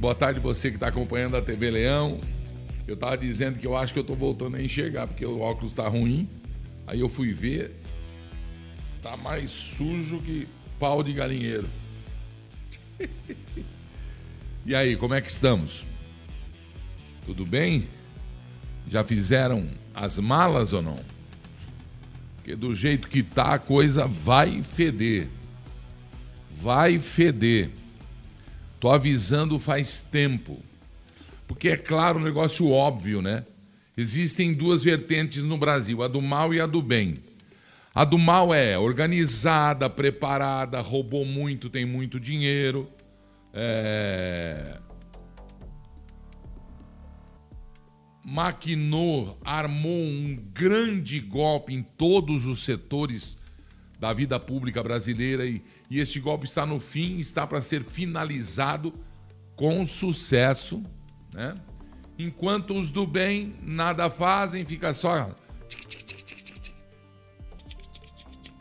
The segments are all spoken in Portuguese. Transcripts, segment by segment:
boa tarde você que está acompanhando a TV Leão. Eu estava dizendo que eu acho que eu estou voltando a enxergar, porque o óculos está ruim. Aí eu fui ver, tá mais sujo que pau de galinheiro. e aí, como é que estamos? Tudo bem? Já fizeram as malas ou não? Porque do jeito que tá, a coisa vai feder. Vai feder. Tô avisando faz tempo. Porque é claro, um negócio óbvio, né? Existem duas vertentes no Brasil, a do mal e a do bem. A do mal é organizada, preparada, roubou muito, tem muito dinheiro. É... Maquinou, armou um grande golpe em todos os setores da vida pública brasileira e, e este golpe está no fim, está para ser finalizado com sucesso, né? Enquanto os do bem nada fazem, fica só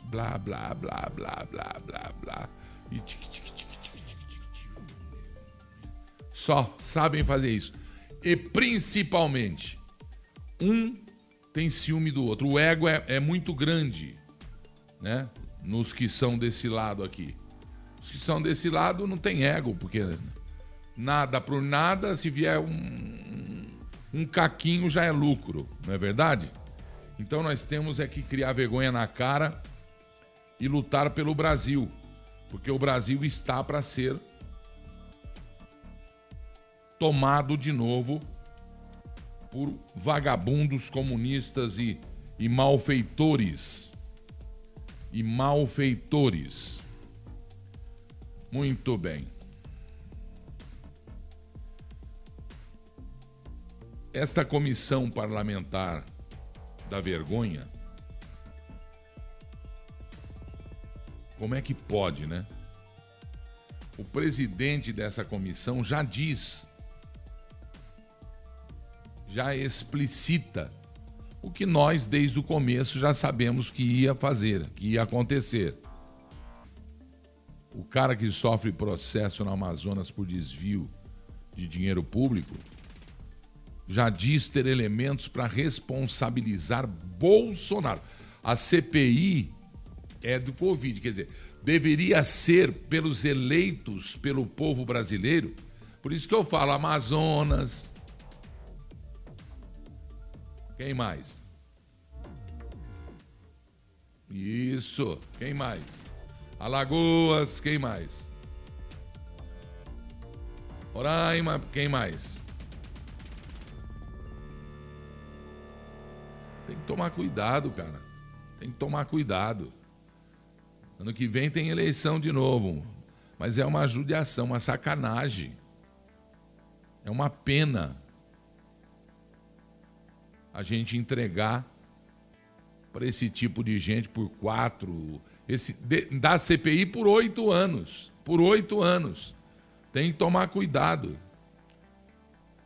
blá blá blá blá blá blá blá e só sabem fazer isso. E principalmente um tem ciúme do outro. O ego é, é muito grande, né? Nos que são desse lado aqui. Os que são desse lado não tem ego, porque nada por nada, se vier um, um caquinho já é lucro, não é verdade? Então nós temos é que criar vergonha na cara e lutar pelo Brasil, porque o Brasil está para ser tomado de novo por vagabundos comunistas e, e malfeitores e malfeitores. Muito bem. Esta comissão parlamentar da vergonha, como é que pode, né? O presidente dessa comissão já diz, já explicita o que nós, desde o começo, já sabemos que ia fazer, que ia acontecer. O cara que sofre processo no Amazonas por desvio de dinheiro público já diz ter elementos para responsabilizar Bolsonaro. A CPI é do Covid, quer dizer, deveria ser pelos eleitos pelo povo brasileiro. Por isso que eu falo Amazonas, quem mais? Isso. Quem mais? Alagoas, quem mais? Roraima, quem mais? Tem que tomar cuidado, cara. Tem que tomar cuidado. Ano que vem tem eleição de novo. Mas é uma judiação, uma sacanagem. É uma pena a gente entregar para esse tipo de gente por quatro, esse, da CPI por oito anos. Por oito anos. Tem que tomar cuidado.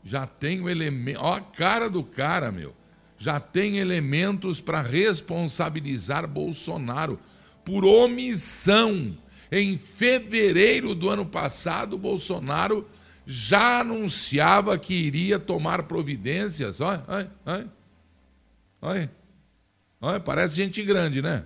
Já tem o elemento. Ó, a cara do cara, meu. Já tem elementos para responsabilizar Bolsonaro por omissão. Em fevereiro do ano passado, Bolsonaro já anunciava que iria tomar providências. Olha, olha, olha. Olha, olha parece gente grande, né?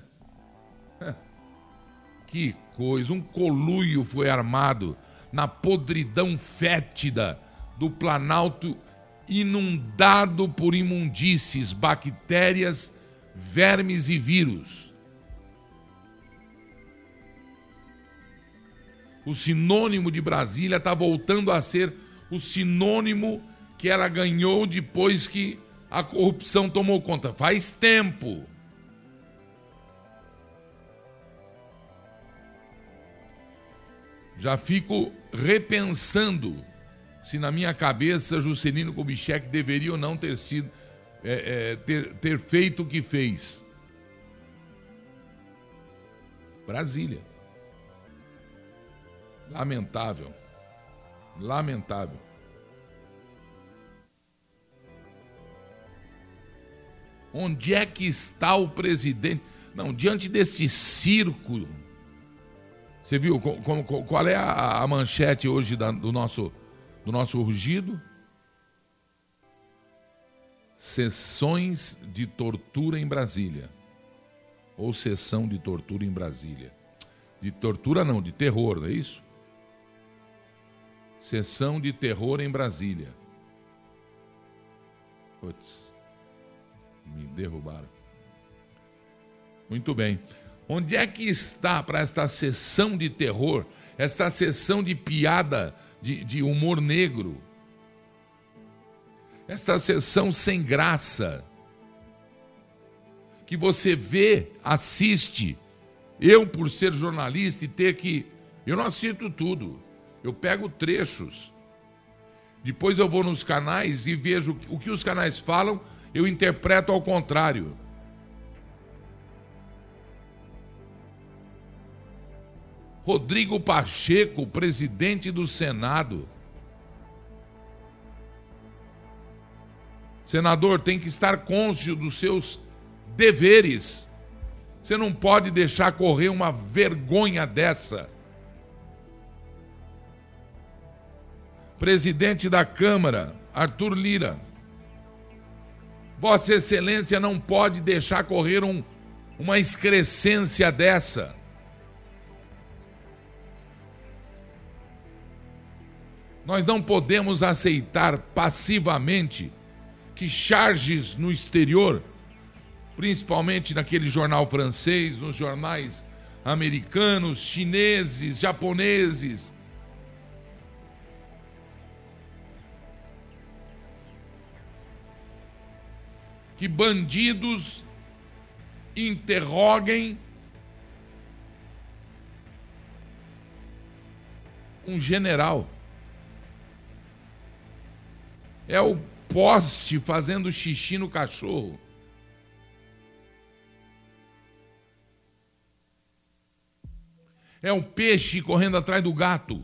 Que coisa, um coluio foi armado na podridão fétida do Planalto inundado por imundícies, bactérias, vermes e vírus. O sinônimo de Brasília está voltando a ser o sinônimo que ela ganhou depois que a corrupção tomou conta. Faz tempo. Já fico repensando se na minha cabeça Juscelino Kubitschek deveria ou não ter sido é, é, ter, ter feito o que fez. Brasília. Lamentável. Lamentável. Onde é que está o presidente? Não, diante desse circo. Você viu qual é a manchete hoje do nosso, do nosso rugido? Sessões de tortura em Brasília. Ou sessão de tortura em Brasília. De tortura não, de terror, não é isso? Sessão de terror em Brasília. Putz, me derrubaram. Muito bem. Onde é que está para esta sessão de terror, esta sessão de piada, de, de humor negro, esta sessão sem graça, que você vê, assiste, eu, por ser jornalista e ter que. Eu não assisto tudo, eu pego trechos. Depois eu vou nos canais e vejo o que os canais falam, eu interpreto ao contrário. Rodrigo Pacheco, presidente do Senado. Senador, tem que estar cônscio dos seus deveres. Você não pode deixar correr uma vergonha dessa. Presidente da Câmara, Arthur Lira. Vossa Excelência não pode deixar correr um, uma excrescência dessa. Nós não podemos aceitar passivamente que charges no exterior, principalmente naquele jornal francês, nos jornais americanos, chineses, japoneses, que bandidos interroguem um general é o poste fazendo xixi no cachorro. É um peixe correndo atrás do gato.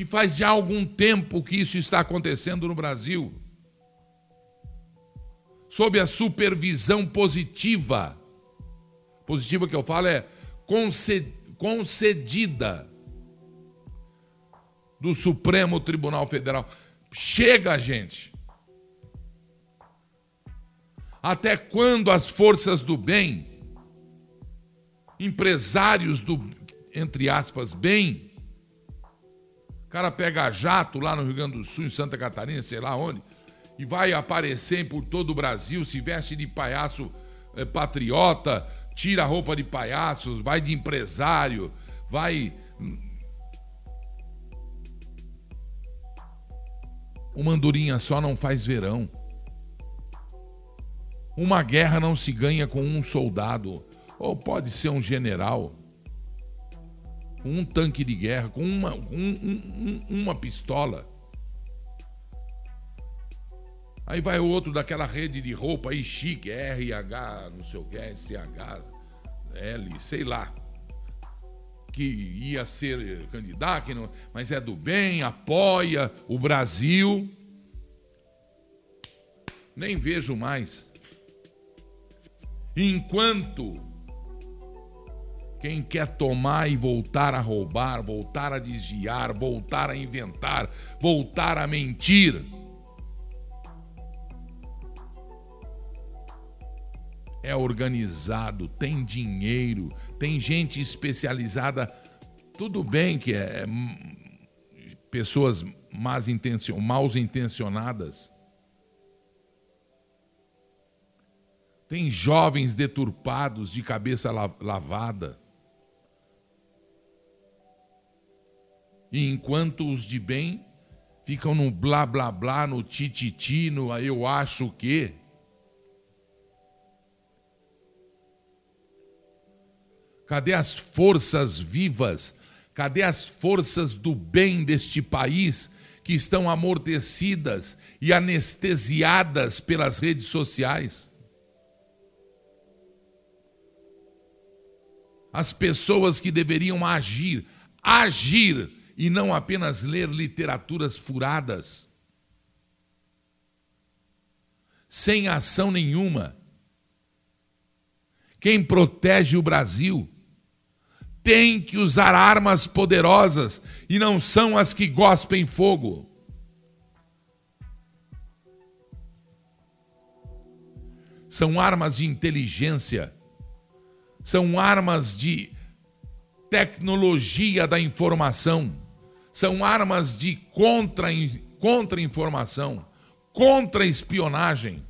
E faz já algum tempo que isso está acontecendo no Brasil. Sob a supervisão positiva. Positiva que eu falo é concedida do Supremo Tribunal Federal. Chega, gente. Até quando as forças do bem, empresários do, entre aspas, bem, cara pega jato lá no Rio Grande do Sul, em Santa Catarina, sei lá onde, e vai aparecer por todo o Brasil, se veste de palhaço é, patriota, tira a roupa de palhaços, vai de empresário, vai Uma andorinha só não faz verão. Uma guerra não se ganha com um soldado, ou pode ser um general, com um tanque de guerra, com uma, um, um, uma pistola. Aí vai outro daquela rede de roupa aí chique, RH, não sei o que, SH, L, sei lá que ia ser candidato, não, mas é do bem, apoia o Brasil. Nem vejo mais. Enquanto quem quer tomar e voltar a roubar, voltar a desviar, voltar a inventar, voltar a mentir, é organizado, tem dinheiro, tem gente especializada. Tudo bem que é, é pessoas más intencion, mal intencionadas. Tem jovens deturpados de cabeça lavada. E enquanto os de bem ficam no blá blá blá, no tititi, no eu acho que. Cadê as forças vivas? Cadê as forças do bem deste país que estão amortecidas e anestesiadas pelas redes sociais? As pessoas que deveriam agir, agir e não apenas ler literaturas furadas. Sem ação nenhuma. Quem protege o Brasil tem que usar armas poderosas e não são as que gospem fogo. São armas de inteligência, são armas de tecnologia da informação, são armas de contra-informação, contra-espionagem,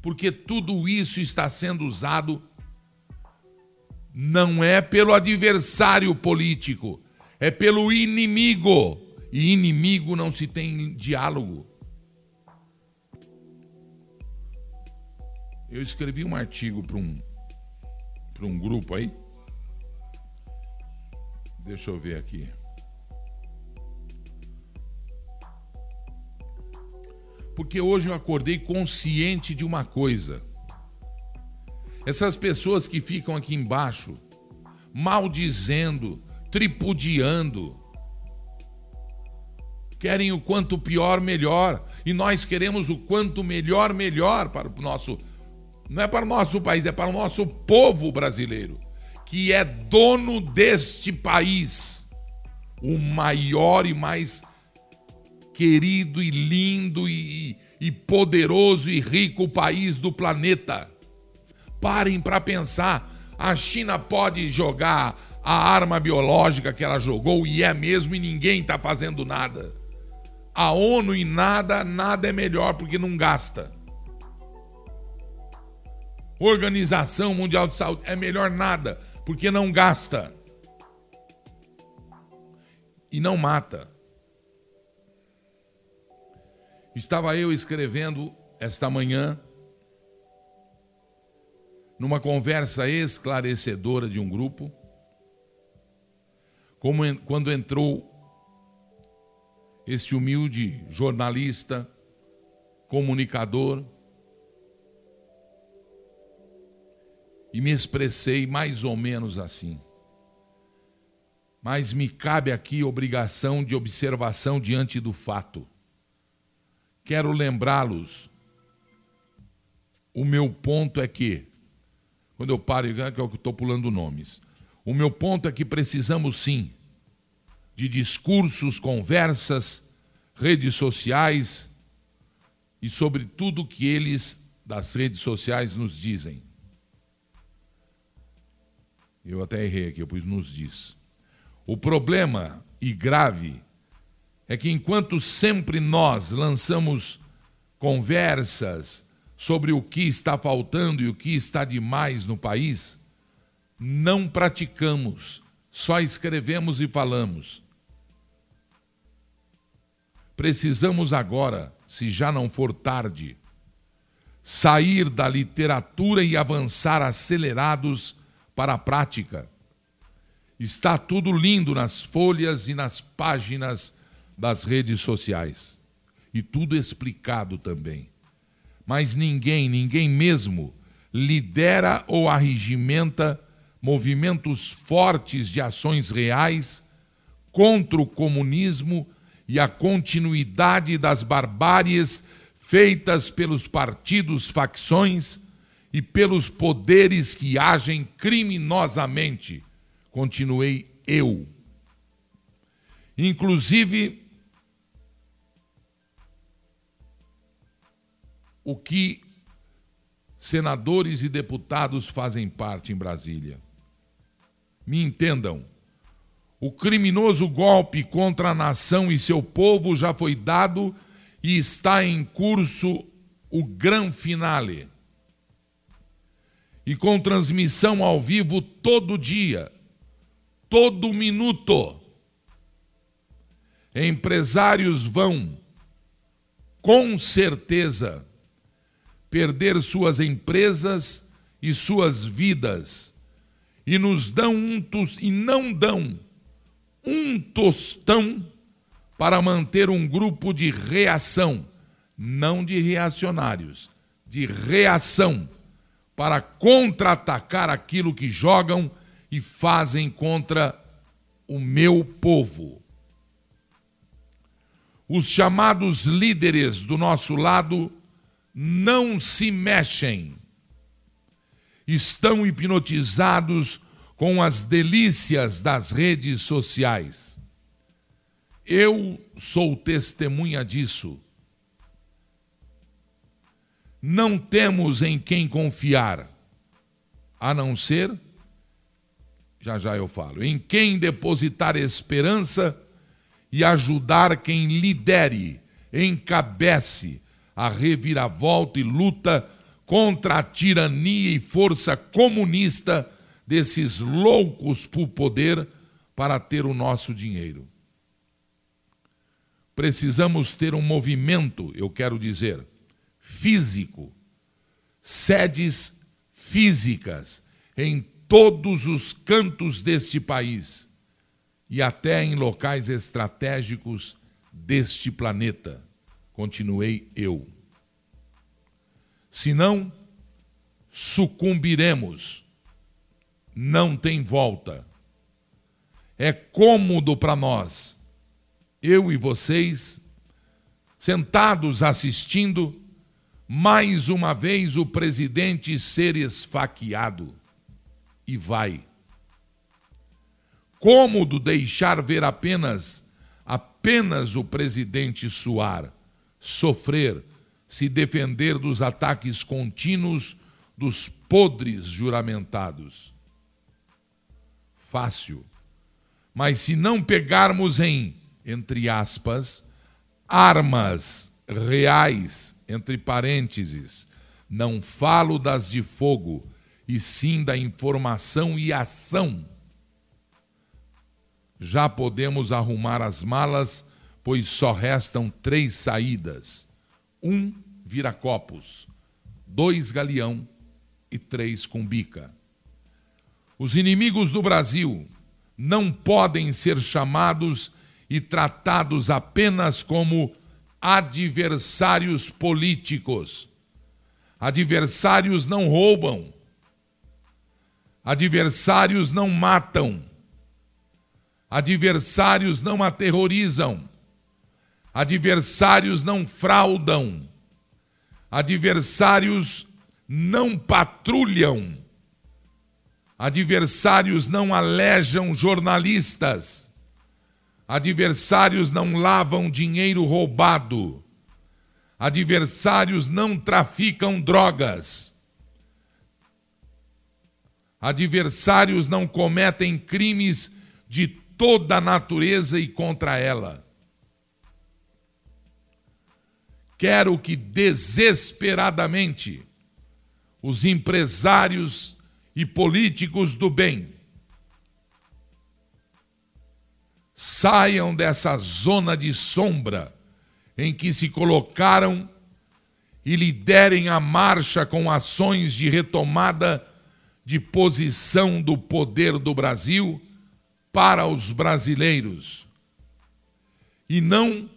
porque tudo isso está sendo usado não é pelo adversário político, é pelo inimigo. E inimigo não se tem diálogo. Eu escrevi um artigo para um, para um grupo aí. Deixa eu ver aqui. Porque hoje eu acordei consciente de uma coisa. Essas pessoas que ficam aqui embaixo, maldizendo, tripudiando, querem o quanto pior, melhor. E nós queremos o quanto melhor, melhor para o nosso. Não é para o nosso país, é para o nosso povo brasileiro, que é dono deste país, o maior e mais querido e lindo e, e poderoso e rico país do planeta. Parem para pensar. A China pode jogar a arma biológica que ela jogou, e é mesmo, e ninguém está fazendo nada. A ONU e nada, nada é melhor porque não gasta. Organização Mundial de Saúde é melhor nada porque não gasta. E não mata. Estava eu escrevendo esta manhã numa conversa esclarecedora de um grupo, como quando entrou este humilde jornalista, comunicador, e me expressei mais ou menos assim. Mas me cabe aqui obrigação de observação diante do fato. Quero lembrá-los. O meu ponto é que quando eu paro, que é que eu estou pulando nomes. O meu ponto é que precisamos sim de discursos, conversas, redes sociais e sobre tudo que eles das redes sociais nos dizem. Eu até errei aqui, eu pus nos diz. O problema e grave é que enquanto sempre nós lançamos conversas, sobre o que está faltando e o que está demais no país, não praticamos, só escrevemos e falamos. Precisamos agora, se já não for tarde, sair da literatura e avançar acelerados para a prática. Está tudo lindo nas folhas e nas páginas das redes sociais. E tudo explicado também mas ninguém, ninguém mesmo, lidera ou arregimenta movimentos fortes de ações reais contra o comunismo e a continuidade das barbáries feitas pelos partidos, facções e pelos poderes que agem criminosamente. Continuei eu. Inclusive, o que senadores e deputados fazem parte em Brasília. Me entendam. O criminoso golpe contra a nação e seu povo já foi dado e está em curso o gran finale. E com transmissão ao vivo todo dia, todo minuto. Empresários vão, com certeza, perder suas empresas e suas vidas e nos dão um tos, e não dão um tostão para manter um grupo de reação, não de reacionários, de reação para contra-atacar aquilo que jogam e fazem contra o meu povo. Os chamados líderes do nosso lado não se mexem. Estão hipnotizados com as delícias das redes sociais. Eu sou testemunha disso. Não temos em quem confiar, a não ser, já já eu falo, em quem depositar esperança e ajudar quem lidere, encabece a reviravolta e luta contra a tirania e força comunista desses loucos por poder para ter o nosso dinheiro. Precisamos ter um movimento, eu quero dizer, físico, sedes físicas em todos os cantos deste país e até em locais estratégicos deste planeta. Continuei eu. Senão, sucumbiremos não tem volta. É cômodo para nós, eu e vocês, sentados assistindo, mais uma vez o presidente ser esfaqueado. E vai. Cômodo deixar ver apenas, apenas o presidente suar, sofrer, se defender dos ataques contínuos dos podres juramentados fácil. Mas se não pegarmos em, entre aspas, armas reais, entre parênteses, não falo das de fogo, e sim da informação e ação. Já podemos arrumar as malas, pois só restam três saídas: um viracopos, dois galeão e três cumbica. Os inimigos do Brasil não podem ser chamados e tratados apenas como adversários políticos. Adversários não roubam. Adversários não matam. Adversários não aterrorizam. Adversários não fraudam. Adversários não patrulham Adversários não alejam jornalistas. Adversários não lavam dinheiro roubado. Adversários não traficam drogas. Adversários não cometem crimes de toda a natureza e contra ela. Quero que desesperadamente os empresários e políticos do bem saiam dessa zona de sombra em que se colocaram e liderem a marcha com ações de retomada de posição do poder do Brasil para os brasileiros. E não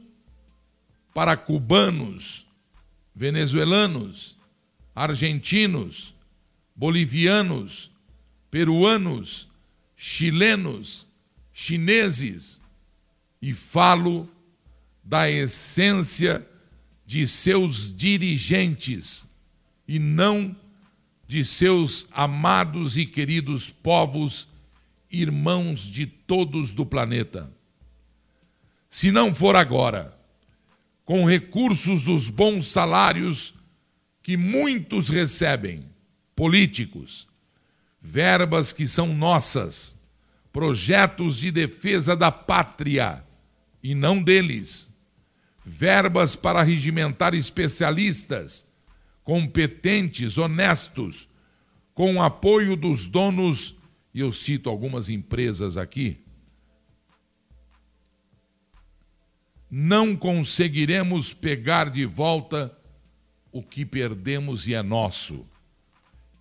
para cubanos, venezuelanos, argentinos, bolivianos, peruanos, chilenos, chineses, e falo da essência de seus dirigentes e não de seus amados e queridos povos, irmãos de todos do planeta. Se não for agora, com recursos dos bons salários que muitos recebem, políticos, verbas que são nossas, projetos de defesa da pátria e não deles, verbas para regimentar especialistas, competentes, honestos, com apoio dos donos, e eu cito algumas empresas aqui, não conseguiremos pegar de volta o que perdemos e é nosso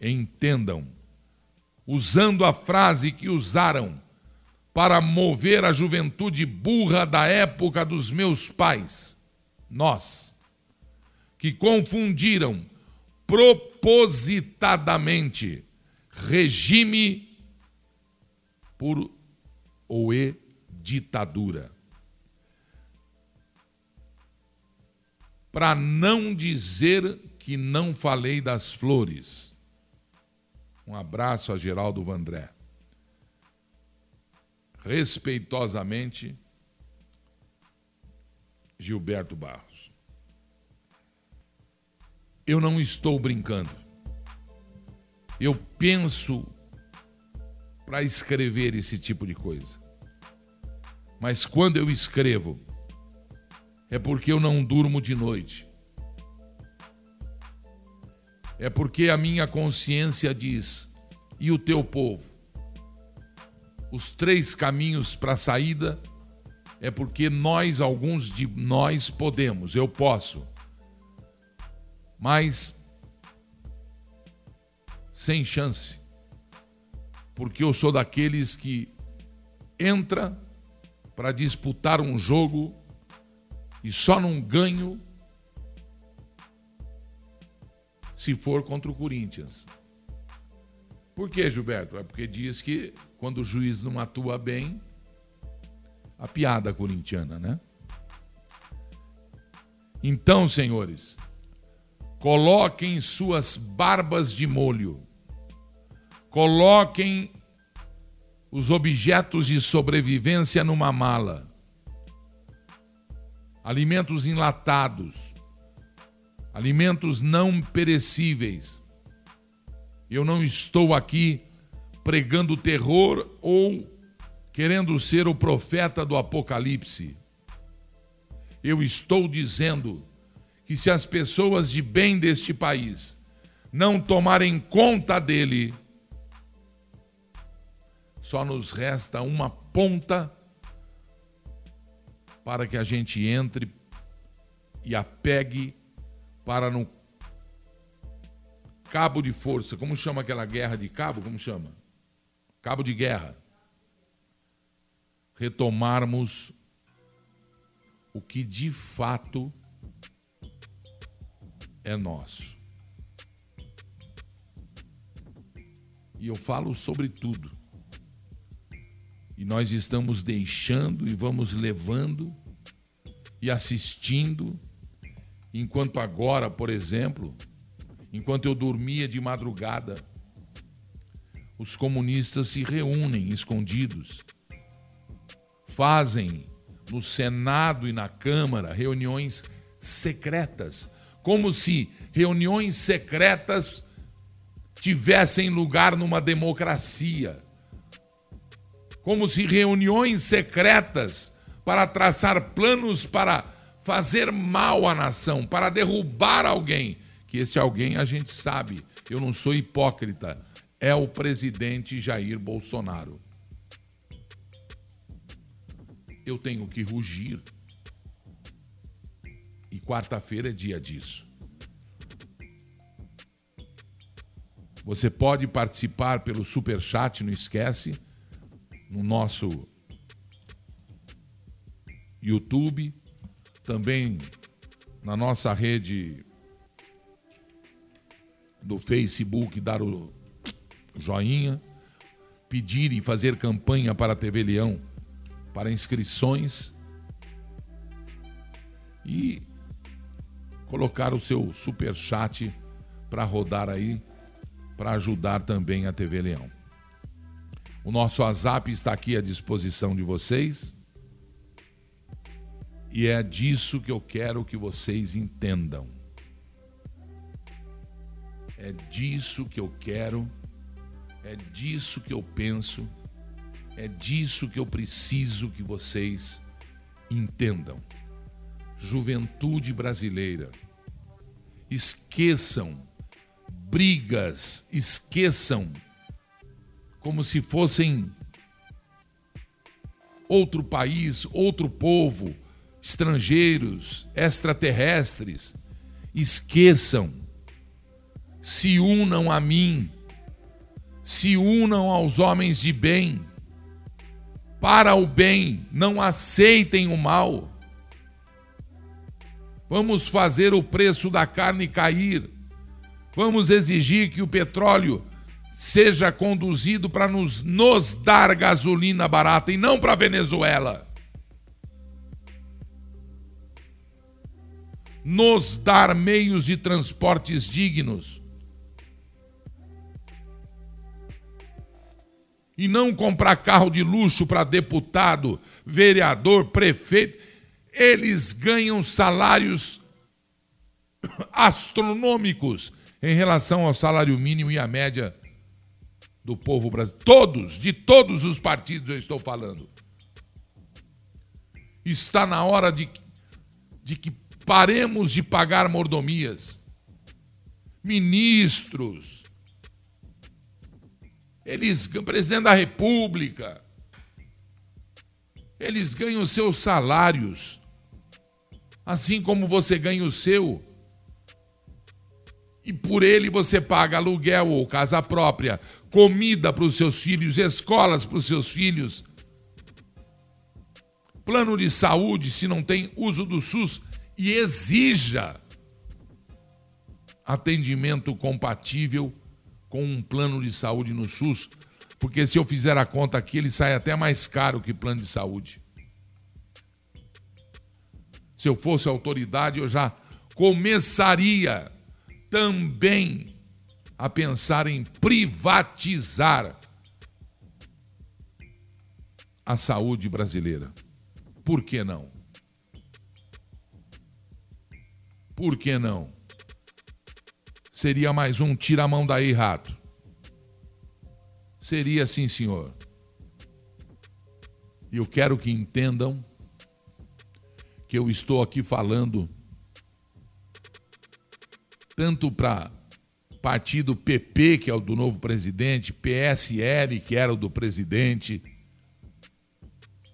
entendam, usando a frase que usaram para mover a juventude burra da época dos meus pais, nós, que confundiram propositadamente regime por ou e ditadura. Para não dizer que não falei das flores um abraço a Geraldo Vandré. respeitosamente, Gilberto Barros. Eu não estou brincando. Eu penso para escrever esse tipo de coisa. Mas quando eu escrevo, é porque eu não durmo de noite. É porque a minha consciência diz: e o teu povo? Os três caminhos para a saída é porque nós, alguns de nós, podemos, eu posso. Mas sem chance. Porque eu sou daqueles que entra para disputar um jogo e só não ganho se for contra o Corinthians. Por que, Gilberto? É porque diz que quando o juiz não atua bem, a piada corintiana, né? Então, senhores, coloquem suas barbas de molho, coloquem os objetos de sobrevivência numa mala. Alimentos enlatados, alimentos não perecíveis. Eu não estou aqui pregando terror ou querendo ser o profeta do Apocalipse. Eu estou dizendo que se as pessoas de bem deste país não tomarem conta dele, só nos resta uma ponta para que a gente entre e a pegue para no cabo de força. Como chama aquela guerra de cabo? Como chama? Cabo de guerra. Retomarmos o que de fato é nosso. E eu falo sobre tudo. E nós estamos deixando e vamos levando e assistindo, enquanto agora, por exemplo, enquanto eu dormia de madrugada, os comunistas se reúnem escondidos, fazem no Senado e na Câmara reuniões secretas, como se reuniões secretas tivessem lugar numa democracia como se reuniões secretas para traçar planos para fazer mal à nação, para derrubar alguém, que esse alguém a gente sabe, eu não sou hipócrita, é o presidente Jair Bolsonaro. Eu tenho que rugir. E quarta-feira é dia disso. Você pode participar pelo super chat, não esquece no nosso YouTube, também na nossa rede do Facebook, dar o joinha, pedir e fazer campanha para a TV Leão para inscrições e colocar o seu super chat para rodar aí para ajudar também a TV Leão. O nosso WhatsApp está aqui à disposição de vocês. E é disso que eu quero que vocês entendam. É disso que eu quero, é disso que eu penso, é disso que eu preciso que vocês entendam. Juventude brasileira, esqueçam brigas, esqueçam como se fossem outro país, outro povo, estrangeiros, extraterrestres. Esqueçam, se unam a mim, se unam aos homens de bem, para o bem, não aceitem o mal. Vamos fazer o preço da carne cair. Vamos exigir que o petróleo seja conduzido para nos, nos dar gasolina barata e não para a Venezuela. Nos dar meios de transportes dignos. e não comprar carro de luxo para deputado, vereador, prefeito. Eles ganham salários astronômicos em relação ao salário mínimo e à média do povo brasileiro. Todos, de todos os partidos eu estou falando. Está na hora de, de que paremos de pagar mordomias. Ministros, eles, presidente da República, eles ganham seus salários, assim como você ganha o seu. E por ele você paga aluguel ou casa própria, comida para os seus filhos, escolas para os seus filhos, plano de saúde se não tem uso do SUS e exija atendimento compatível com um plano de saúde no SUS, porque se eu fizer a conta aqui, ele sai até mais caro que plano de saúde. Se eu fosse autoridade, eu já começaria também a pensar em privatizar a saúde brasileira. Por que não? Por que não? Seria mais um tira a mão daí, rato. Seria sim, senhor. E eu quero que entendam que eu estou aqui falando tanto para partido PP, que é o do novo presidente, PSL, que era o do presidente,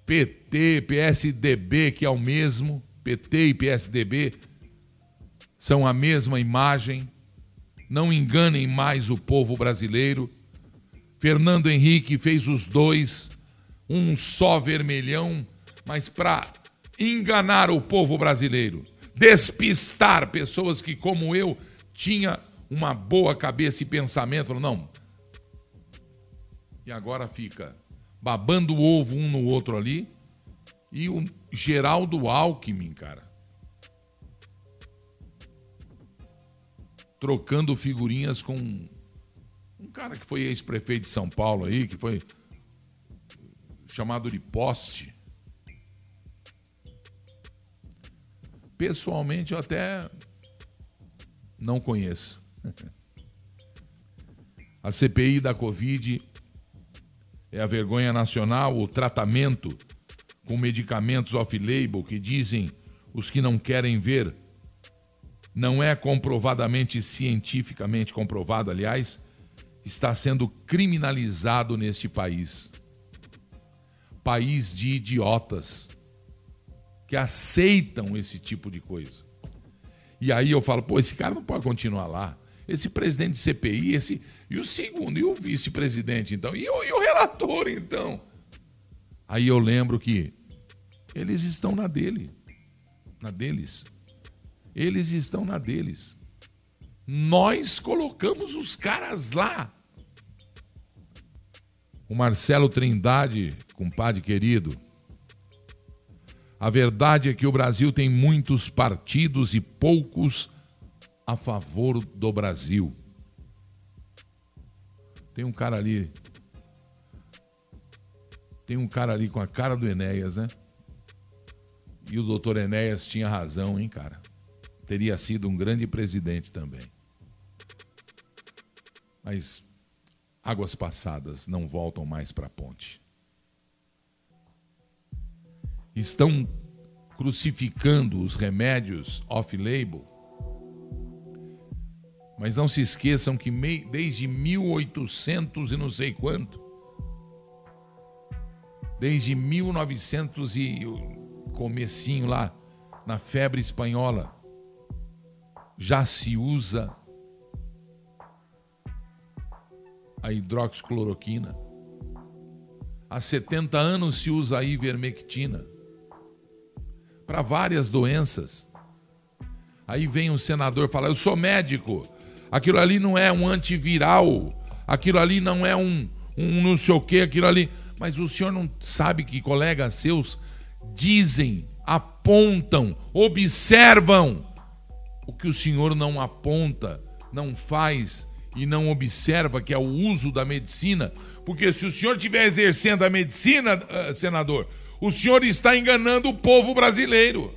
PT, PSDB, que é o mesmo, PT e PSDB são a mesma imagem não enganem mais o povo brasileiro. Fernando Henrique fez os dois, um só vermelhão, mas para enganar o povo brasileiro, despistar pessoas que, como eu, tinha uma boa cabeça e pensamento, falou, não. E agora fica babando o ovo um no outro ali. E o Geraldo Alckmin, cara. trocando figurinhas com um cara que foi ex-prefeito de São Paulo aí, que foi chamado de poste. Pessoalmente eu até não conheço. A CPI da Covid é a vergonha nacional, o tratamento com medicamentos off-label que dizem os que não querem ver não é comprovadamente, cientificamente comprovado, aliás, está sendo criminalizado neste país. País de idiotas que aceitam esse tipo de coisa. E aí eu falo, pô, esse cara não pode continuar lá. Esse presidente de CPI, esse. E o segundo, e o vice-presidente, então? E o, e o relator, então? Aí eu lembro que eles estão na dele. Na deles. Eles estão na deles. Nós colocamos os caras lá. O Marcelo Trindade, compadre querido. A verdade é que o Brasil tem muitos partidos e poucos a favor do Brasil. Tem um cara ali. Tem um cara ali com a cara do Enéas, né? E o doutor Enéas tinha razão, hein, cara? teria sido um grande presidente também. Mas águas passadas não voltam mais para a ponte. Estão crucificando os remédios off-label. Mas não se esqueçam que desde 1800 e não sei quanto, desde 1900 e comecinho lá na febre espanhola, já se usa a hidroxicloroquina. Há 70 anos se usa a ivermectina para várias doenças. Aí vem um senador falar: Eu sou médico, aquilo ali não é um antiviral, aquilo ali não é um, um não sei o que, aquilo ali. Mas o senhor não sabe que colegas seus dizem, apontam, observam o que o Senhor não aponta, não faz e não observa, que é o uso da medicina, Porque se o senhor estiver exercendo a medicina, uh, senador, o senhor está enganando o povo brasileiro.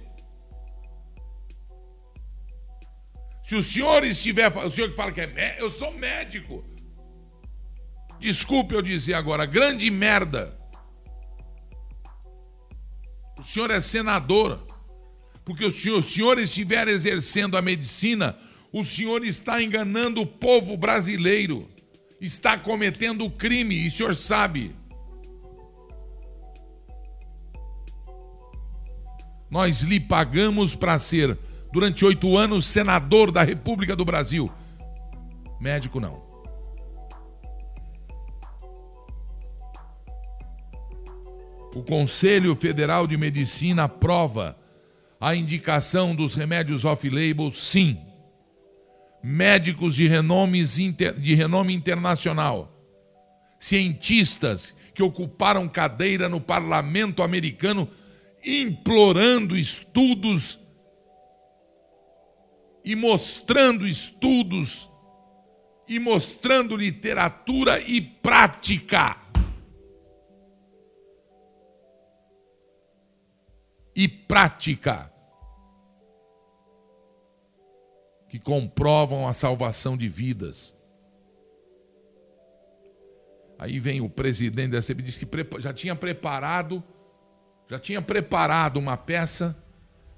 Se o senhor estiver. O senhor que fala que é. Eu sou médico. Desculpe eu dizer agora, grande merda. O senhor é senador. Porque o senhor, o senhor estiver exercendo a medicina, o senhor está enganando o povo brasileiro. Está cometendo crime, e o senhor sabe. Nós lhe pagamos para ser, durante oito anos, senador da República do Brasil. Médico não. O Conselho Federal de Medicina aprova a indicação dos remédios off-label, sim. Médicos de, renomes de renome internacional, cientistas que ocuparam cadeira no parlamento americano implorando estudos e mostrando estudos e mostrando literatura e prática. E prática que comprovam a salvação de vidas. Aí vem o presidente da CB diz que já tinha preparado já tinha preparado uma peça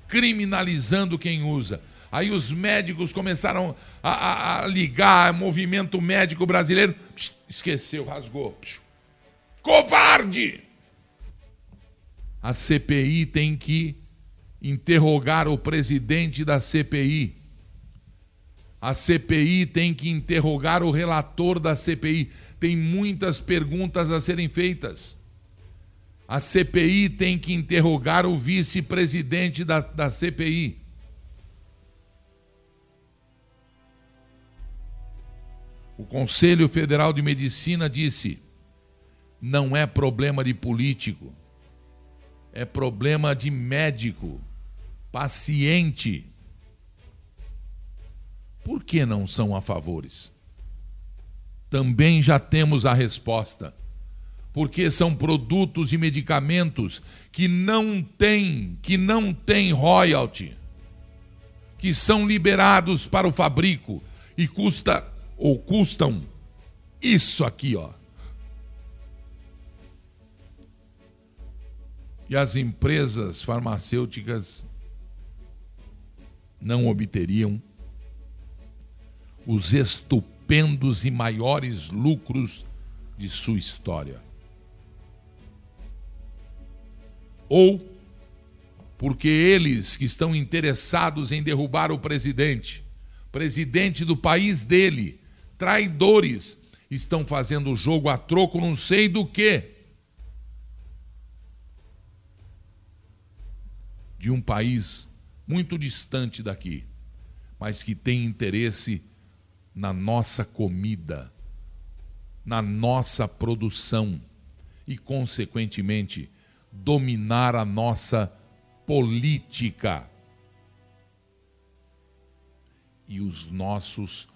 criminalizando quem usa. Aí os médicos começaram a, a, a ligar movimento médico brasileiro. Psh, esqueceu, rasgou. Psh. Covarde! A CPI tem que interrogar o presidente da CPI. A CPI tem que interrogar o relator da CPI. Tem muitas perguntas a serem feitas. A CPI tem que interrogar o vice-presidente da, da CPI. O Conselho Federal de Medicina disse: não é problema de político, é problema de médico, paciente. Por que não são a favores? Também já temos a resposta porque são produtos e medicamentos que não têm, que não têm royalty, que são liberados para o fabrico e custa ou custam isso aqui, ó. E as empresas farmacêuticas não obteriam os estupendos e maiores lucros de sua história. ou porque eles que estão interessados em derrubar o presidente, presidente do país dele, traidores, estão fazendo o jogo a troco não sei do que. De um país muito distante daqui, mas que tem interesse na nossa comida, na nossa produção e, consequentemente, dominar a nossa política e os nossos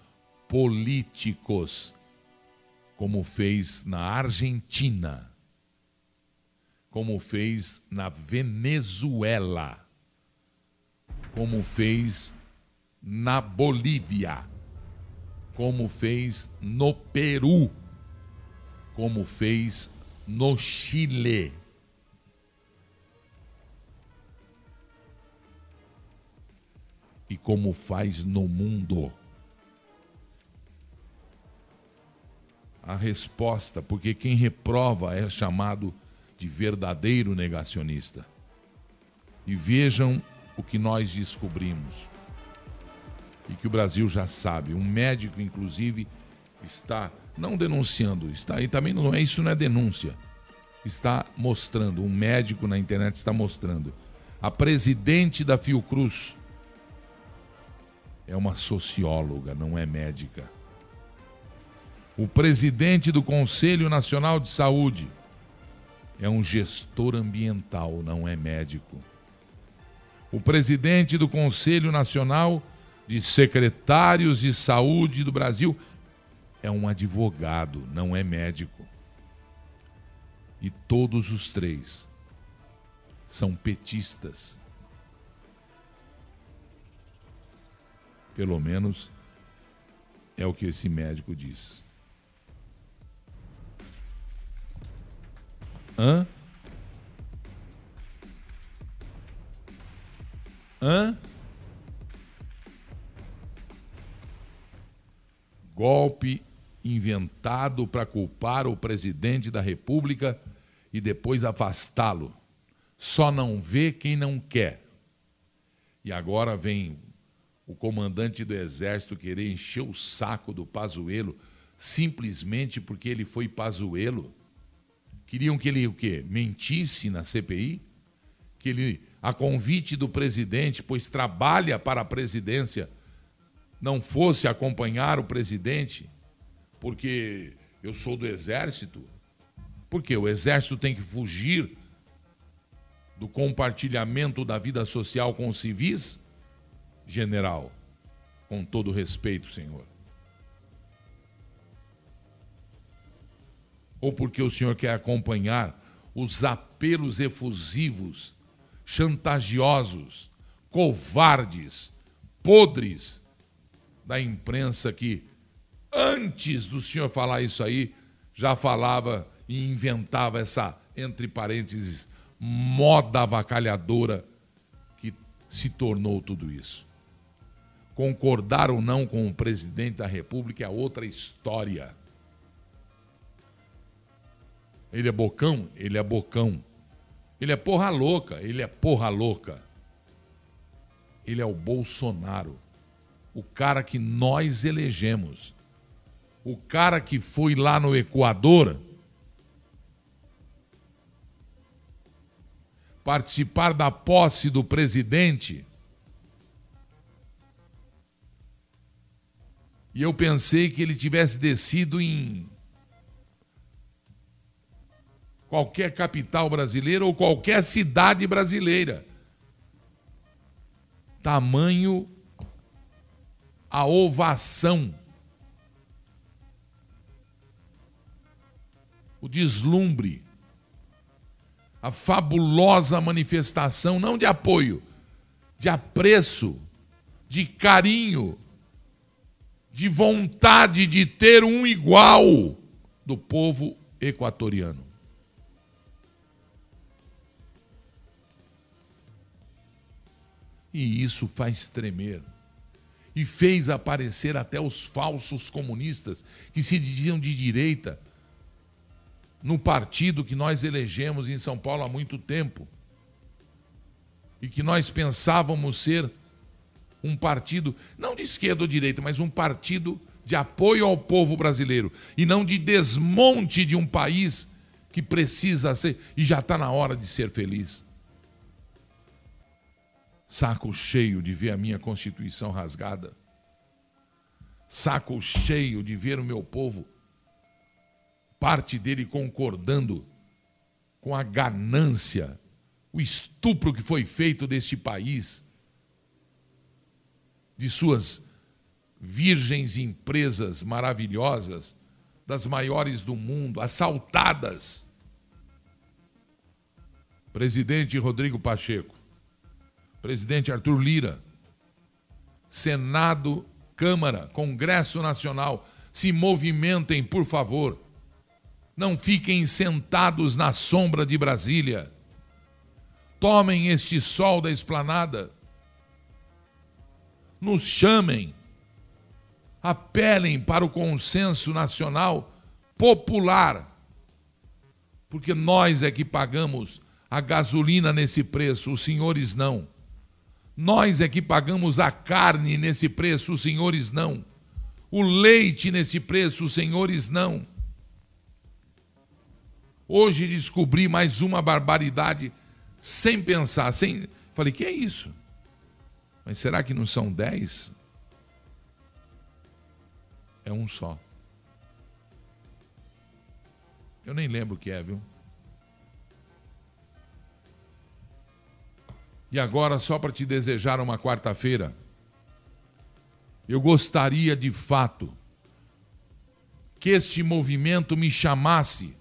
políticos, como fez na Argentina, como fez na Venezuela, como fez na Bolívia, como fez no Peru, como fez no Chile e como faz no mundo. A resposta, porque quem reprova é chamado de verdadeiro negacionista. E vejam o que nós descobrimos. E que o Brasil já sabe. Um médico, inclusive, está não denunciando, está e também não é isso não é denúncia. Está mostrando, um médico na internet está mostrando. A presidente da Fiocruz, é uma socióloga, não é médica. O presidente do Conselho Nacional de Saúde é um gestor ambiental, não é médico. O presidente do Conselho Nacional de Secretários de Saúde do Brasil é um advogado, não é médico. E todos os três são petistas. Pelo menos é o que esse médico diz. Hã? Hã? Golpe inventado para culpar o presidente da República e depois afastá-lo. Só não vê quem não quer. E agora vem o comandante do exército querer encher o saco do Pazuello simplesmente porque ele foi Pazuello. Queriam que ele o quê? Mentisse na CPI? Que ele, a convite do presidente, pois trabalha para a presidência, não fosse acompanhar o presidente, porque eu sou do exército? Porque o exército tem que fugir do compartilhamento da vida social com os civis? General, com todo respeito, senhor. Ou porque o senhor quer acompanhar os apelos efusivos, chantagiosos, covardes, podres da imprensa que, antes do senhor falar isso aí, já falava e inventava essa, entre parênteses, moda avacalhadora que se tornou tudo isso. Concordar ou não com o presidente da República é outra história. Ele é bocão? Ele é bocão. Ele é porra louca? Ele é porra louca. Ele é o Bolsonaro. O cara que nós elegemos. O cara que foi lá no Equador participar da posse do presidente. E eu pensei que ele tivesse descido em qualquer capital brasileira ou qualquer cidade brasileira. Tamanho a ovação. O deslumbre a fabulosa manifestação, não de apoio, de apreço, de carinho, de vontade de ter um igual do povo equatoriano. E isso faz tremer. E fez aparecer até os falsos comunistas que se diziam de direita no partido que nós elegemos em São Paulo há muito tempo e que nós pensávamos ser um partido, não de esquerda ou direita, mas um partido de apoio ao povo brasileiro e não de desmonte de um país que precisa ser e já está na hora de ser feliz. Saco cheio de ver a minha Constituição rasgada. Saco cheio de ver o meu povo parte dele concordando com a ganância, o estupro que foi feito deste país, de suas virgens empresas maravilhosas, das maiores do mundo, assaltadas. Presidente Rodrigo Pacheco, presidente Arthur Lira, Senado, Câmara, Congresso Nacional, se movimentem, por favor não fiquem sentados na sombra de Brasília. Tomem este sol da esplanada. Nos chamem. Apelem para o consenso nacional popular. Porque nós é que pagamos a gasolina nesse preço, os senhores não. Nós é que pagamos a carne nesse preço, os senhores não. O leite nesse preço, os senhores não Hoje descobri mais uma barbaridade sem pensar, sem. Falei, que é isso? Mas será que não são dez? É um só. Eu nem lembro o que é, viu? E agora, só para te desejar uma quarta-feira, eu gostaria de fato que este movimento me chamasse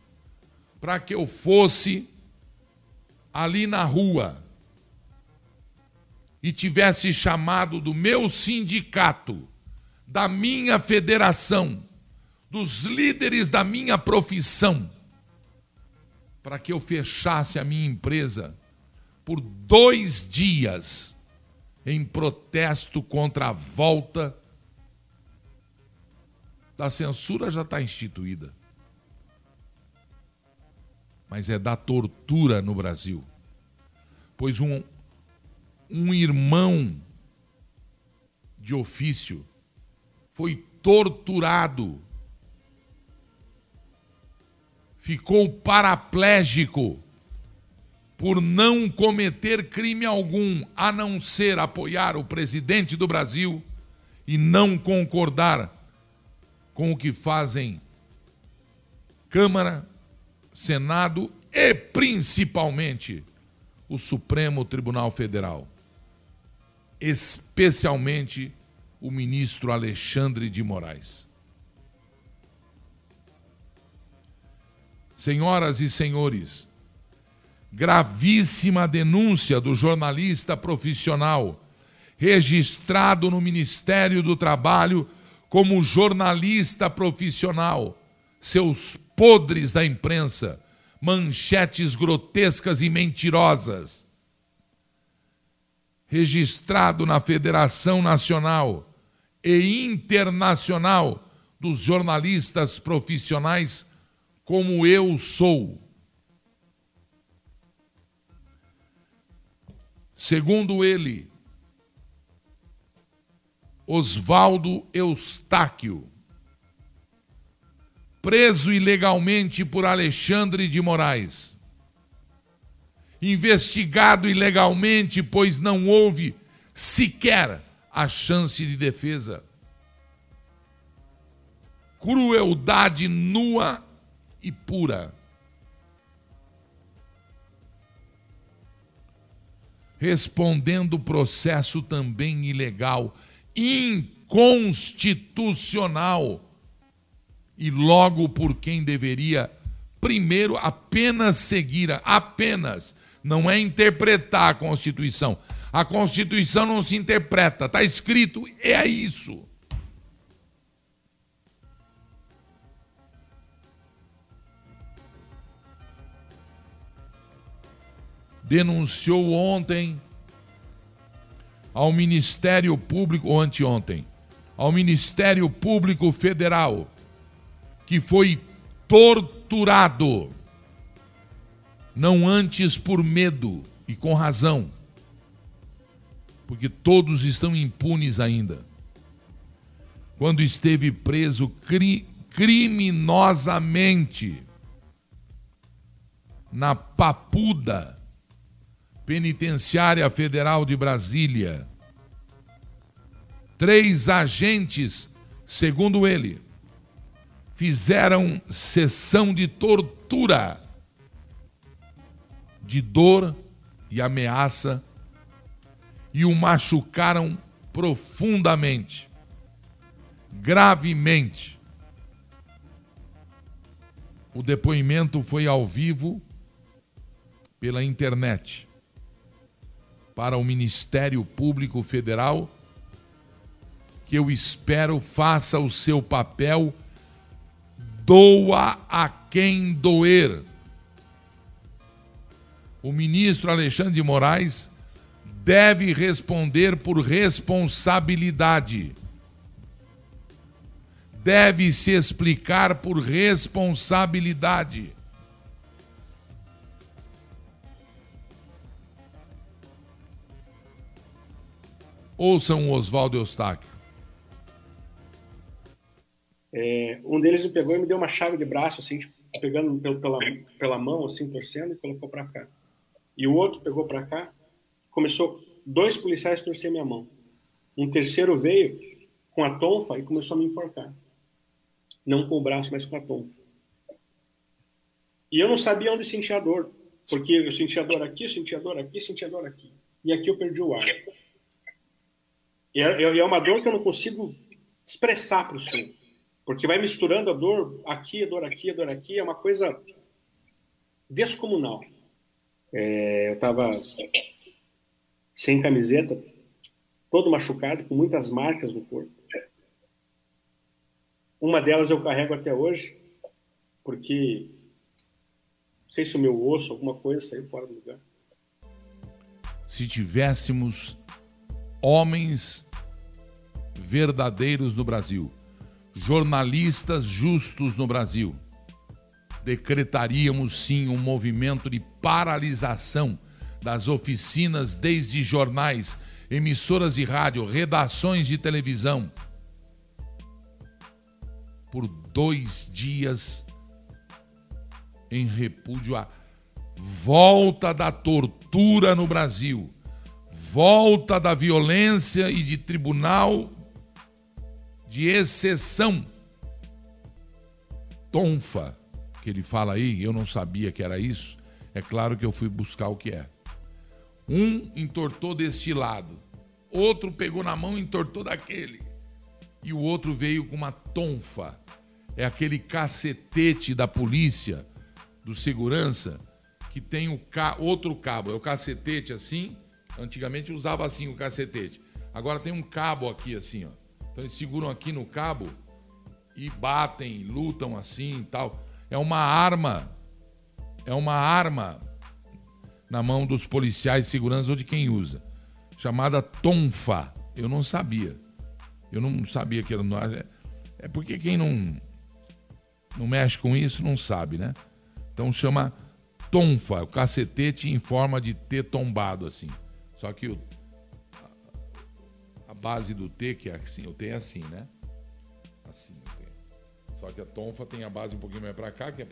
para que eu fosse ali na rua e tivesse chamado do meu sindicato, da minha federação, dos líderes da minha profissão, para que eu fechasse a minha empresa por dois dias em protesto contra a volta da censura já está instituída. Mas é da tortura no Brasil. Pois um, um irmão de ofício foi torturado, ficou paraplégico por não cometer crime algum, a não ser apoiar o presidente do Brasil e não concordar com o que fazem Câmara, Senado e principalmente o Supremo Tribunal Federal, especialmente o ministro Alexandre de Moraes. Senhoras e senhores, gravíssima denúncia do jornalista profissional registrado no Ministério do Trabalho como jornalista profissional. Seus podres da imprensa, manchetes grotescas e mentirosas. Registrado na Federação Nacional e Internacional dos Jornalistas Profissionais, como eu sou. Segundo ele, Oswaldo Eustáquio, preso ilegalmente por Alexandre de Moraes, investigado ilegalmente, pois não houve sequer a chance de defesa. Crueldade nua e pura. Respondendo processo também ilegal, inconstitucional, e logo por quem deveria primeiro apenas seguir, apenas, não é interpretar a Constituição. A Constituição não se interpreta, está escrito, é isso. Denunciou ontem ao Ministério Público, ou anteontem, ao Ministério Público Federal, que foi torturado, não antes por medo e com razão, porque todos estão impunes ainda. Quando esteve preso cri criminosamente na Papuda, Penitenciária Federal de Brasília. Três agentes, segundo ele, fizeram sessão de tortura, de dor e ameaça, e o machucaram profundamente, gravemente. O depoimento foi ao vivo pela internet para o Ministério Público Federal, que eu espero faça o seu papel, doa a quem doer. O ministro Alexandre de Moraes deve responder por responsabilidade. Deve se explicar por responsabilidade. Ouçam o Oswaldo Eustáquio. É, um deles me pegou e me deu uma chave de braço, assim, tipo, pegando pela, pela mão, assim, torcendo, e colocou para cá. E o outro pegou para cá, começou, dois policiais torcer minha mão. Um terceiro veio com a tonfa e começou a me enforcar. Não com o braço, mas com a tonfa. E eu não sabia onde sentia dor, porque eu sentia dor aqui, sentia dor aqui, sentia dor aqui. E aqui eu perdi o ar. E é, é, é uma dor que eu não consigo expressar para o senhor. Porque vai misturando a dor aqui, a dor aqui, a dor aqui. É uma coisa descomunal. É, eu estava sem camiseta, todo machucado, com muitas marcas no corpo. Uma delas eu carrego até hoje, porque não sei se o meu osso, alguma coisa saiu fora do lugar. Se tivéssemos homens verdadeiros no Brasil, jornalistas justos no Brasil, decretaríamos sim um movimento de paralisação das oficinas, desde jornais, emissoras de rádio, redações de televisão, por dois dias em repúdio à volta da tortura no Brasil, volta da violência e de tribunal de exceção. Tonfa, que ele fala aí, eu não sabia que era isso. É claro que eu fui buscar o que é. Um entortou deste lado, outro pegou na mão e entortou daquele. E o outro veio com uma tonfa. É aquele cacetete da polícia, do segurança, que tem o ca... outro cabo. É o cacetete assim. Antigamente usava assim o cacetete. Agora tem um cabo aqui assim, ó. Então eles seguram aqui no cabo e batem, lutam assim e tal. É uma arma, é uma arma na mão dos policiais de segurança ou de quem usa, chamada tonfa. Eu não sabia. Eu não sabia que era. É porque quem não, não mexe com isso não sabe, né? Então chama tonfa, o cacetete em forma de T tombado assim. Só que o base do T, que é assim, o T é assim, né? Assim o T. Só que a tonfa tem a base um pouquinho mais para cá, que é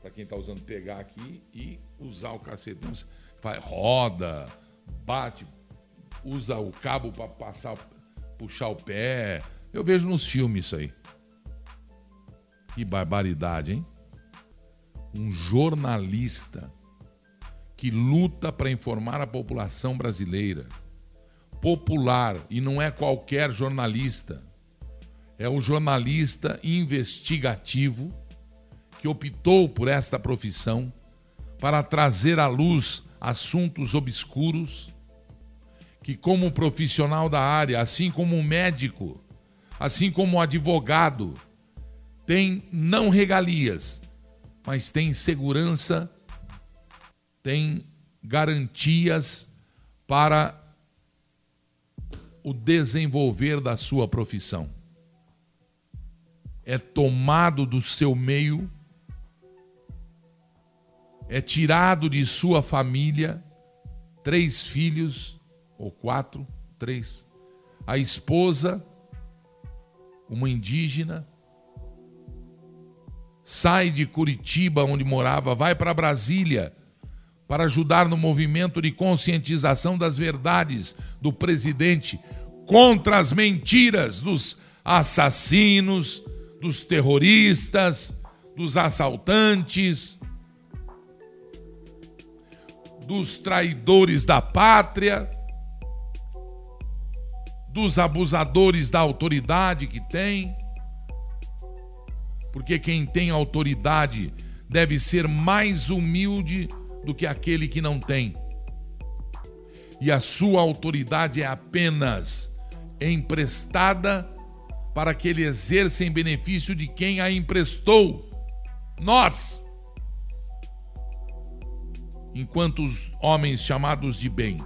para quem está usando pegar aqui e usar o cacete. Então, faz, roda, bate, usa o cabo para passar, puxar o pé. Eu vejo nos filmes isso aí. Que barbaridade, hein? Um jornalista que luta para informar a população brasileira popular e não é qualquer jornalista. É o jornalista investigativo que optou por esta profissão para trazer à luz assuntos obscuros que, como profissional da área, assim como médico, assim como advogado, tem não regalias, mas tem segurança, tem garantias para o desenvolver da sua profissão. É tomado do seu meio, é tirado de sua família, três filhos, ou quatro, três, a esposa, uma indígena, sai de Curitiba, onde morava, vai para Brasília para ajudar no movimento de conscientização das verdades do presidente contra as mentiras dos assassinos, dos terroristas, dos assaltantes, dos traidores da pátria, dos abusadores da autoridade que tem. Porque quem tem autoridade deve ser mais humilde do que aquele que não tem. E a sua autoridade é apenas emprestada para que ele exerça em benefício de quem a emprestou. Nós. Enquanto os homens chamados de bem,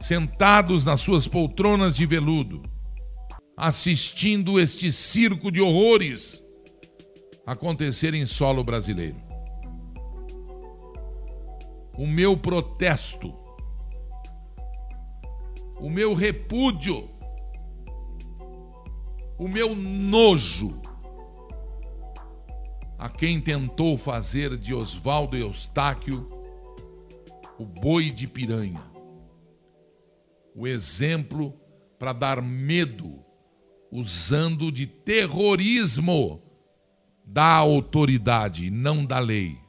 sentados nas suas poltronas de veludo, assistindo este circo de horrores acontecer em solo brasileiro. O meu protesto, o meu repúdio o meu nojo a quem tentou fazer de Oswaldo Eustáquio o boi de piranha, o exemplo para dar medo usando de terrorismo da autoridade, não da lei.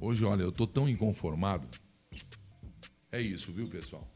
Hoje, olha, eu estou tão inconformado. É isso, viu, pessoal?